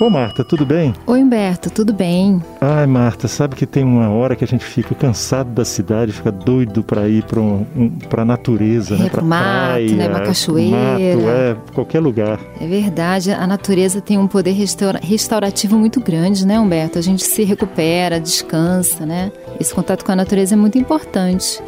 Ô Marta, tudo bem? Oi Humberto, tudo bem? Ai Marta, sabe que tem uma hora que a gente fica cansado da cidade, fica doido para ir para um, um, a natureza, é, né? Para mato, praia, né? Uma cachoeira. Mato, é, qualquer lugar. É verdade, a natureza tem um poder restaura restaurativo muito grande, né Humberto? A gente se recupera, descansa, né? Esse contato com a natureza é muito importante.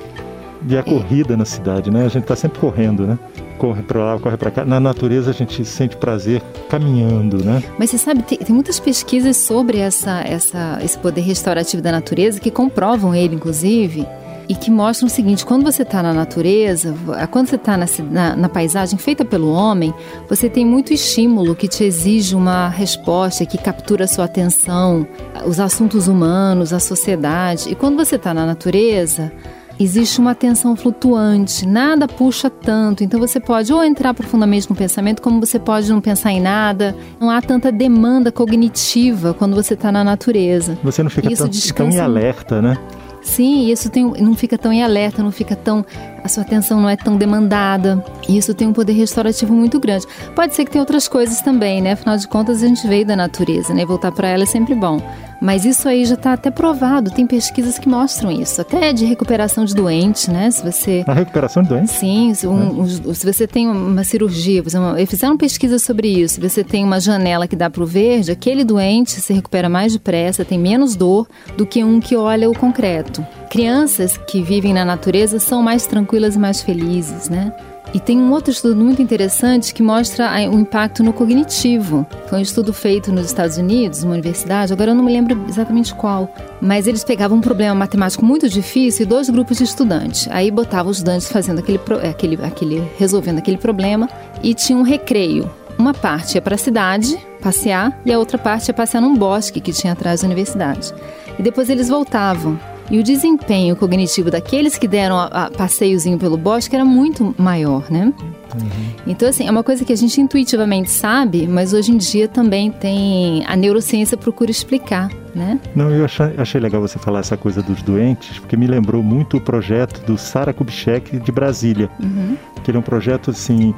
E a corrida é. na cidade, né? A gente está sempre correndo, né? Corre para lá, corre para cá. Na natureza a gente sente prazer caminhando, né? Mas você sabe, tem, tem, muitas pesquisas sobre essa, essa, esse poder restaurativo da natureza que comprovam ele, inclusive, e que mostram o seguinte: quando você está na natureza, quando você está na, na, na, paisagem feita pelo homem, você tem muito estímulo que te exige uma resposta, que captura a sua atenção, os assuntos humanos, a sociedade. E quando você está na natureza, existe uma atenção flutuante, nada puxa tanto. Então você pode ou entrar profundamente no pensamento, como você pode não pensar em nada. Não há tanta demanda cognitiva quando você está na natureza. Você não fica tão, tão em alerta, né? Sim, isso tem, não fica tão em alerta, não fica tão. A sua atenção não é tão demandada. E isso tem um poder restaurativo muito grande. Pode ser que tenha outras coisas também, né? Afinal de contas, a gente veio da natureza, né? Voltar para ela é sempre bom. Mas isso aí já está até provado, tem pesquisas que mostram isso, até de recuperação de doentes, né? Se você. A recuperação de doentes? Sim, se, um, um, se você tem uma cirurgia, uma, fizeram pesquisa sobre isso, se você tem uma janela que dá para o verde, aquele doente se recupera mais depressa, tem menos dor do que um que olha o concreto. Crianças que vivem na natureza são mais tranquilas e mais felizes, né? E tem um outro estudo muito interessante que mostra o impacto no cognitivo. Foi um estudo feito nos Estados Unidos, uma universidade, agora eu não me lembro exatamente qual, mas eles pegavam um problema matemático muito difícil e dois grupos de estudantes. Aí botavam os estudantes fazendo aquele, aquele, aquele resolvendo aquele problema e tinha um recreio. Uma parte ia para a cidade passear e a outra parte ia passear num bosque que tinha atrás da universidade. E depois eles voltavam. E o desempenho cognitivo daqueles que deram a, a passeiozinho pelo bosque era muito maior, né? Uhum. Então, assim, é uma coisa que a gente intuitivamente sabe, mas hoje em dia também tem. A neurociência procura explicar, né? Não, eu achei, achei legal você falar essa coisa dos doentes, porque me lembrou muito o projeto do Sara Kubitschek de Brasília. Uhum. Que ele é um projeto assim.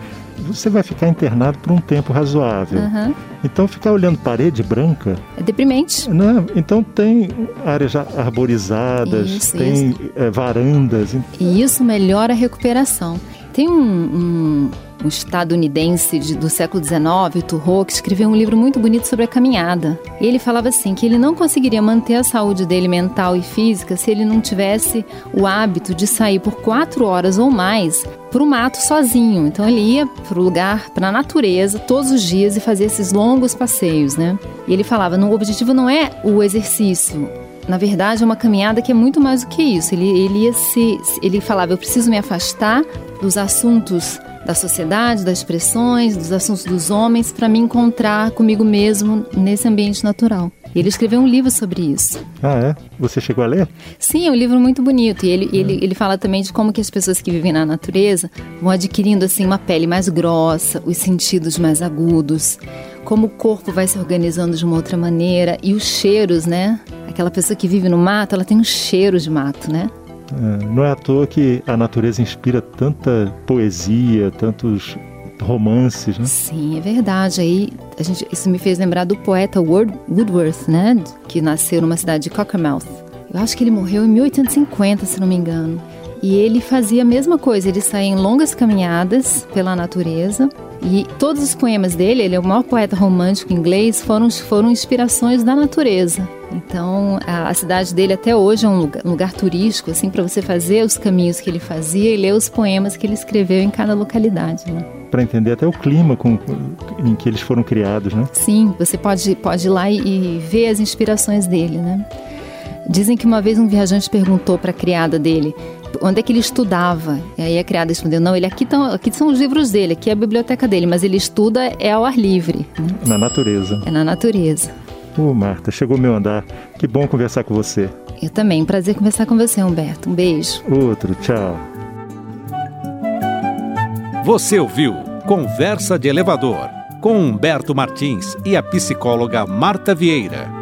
Você vai ficar internado por um tempo razoável. Uhum. Então, ficar olhando parede branca. É deprimente. Né? Então, tem áreas arborizadas, isso, tem isso. É, varandas. E isso melhora a recuperação. Tem um, um, um estadunidense de, do século XIX, Turro, que escreveu um livro muito bonito sobre a caminhada. E ele falava assim que ele não conseguiria manter a saúde dele mental e física se ele não tivesse o hábito de sair por quatro horas ou mais para o mato sozinho. Então ele ia para o lugar, para a natureza, todos os dias e fazia esses longos passeios, né? E ele falava, o objetivo não é o exercício, na verdade, é uma caminhada que é muito mais do que isso. Ele, ele, ia se, ele falava: eu preciso me afastar dos assuntos da sociedade, das expressões, dos assuntos dos homens, para me encontrar comigo mesmo nesse ambiente natural. Ele escreveu um livro sobre isso. Ah, é? Você chegou a ler? Sim, é um livro muito bonito. E ele, é. ele, ele fala também de como que as pessoas que vivem na natureza vão adquirindo assim uma pele mais grossa, os sentidos mais agudos, como o corpo vai se organizando de uma outra maneira e os cheiros, né? Aquela pessoa que vive no mato, ela tem um cheiro de mato, né? É, não é à toa que a natureza inspira tanta poesia, tantos romances, né? Sim, é verdade. Aí a gente, isso me fez lembrar do poeta Ward Woodworth, né? Que nasceu numa cidade de Cockermouth. Eu acho que ele morreu em 1850, se não me engano. E ele fazia a mesma coisa, ele saía em longas caminhadas pela natureza. E todos os poemas dele, ele é o maior poeta romântico inglês, foram, foram inspirações da natureza. Então, a, a, cidade dele até hoje é um lugar, um lugar turístico, assim, para você fazer os caminhos que ele fazia e ler os poemas que ele escreveu em cada localidade. Né? Para entender até o clima com, em que eles foram criados, né? Sim, você pode, pode ir lá e, e ver as inspirações dele, né? Dizem que uma vez um viajante perguntou para a criada dele onde é que ele estudava. E aí a criada respondeu: não, ele aqui, tão, aqui são os livros dele, aqui é a biblioteca dele, mas ele estuda é ao ar livre. Né? Na natureza. É na natureza. Ô, oh, Marta, chegou meu andar. Que bom conversar com você. Eu também. Prazer conversar com você, Humberto. Um beijo. Outro, tchau. Você ouviu Conversa de Elevador com Humberto Martins e a psicóloga Marta Vieira.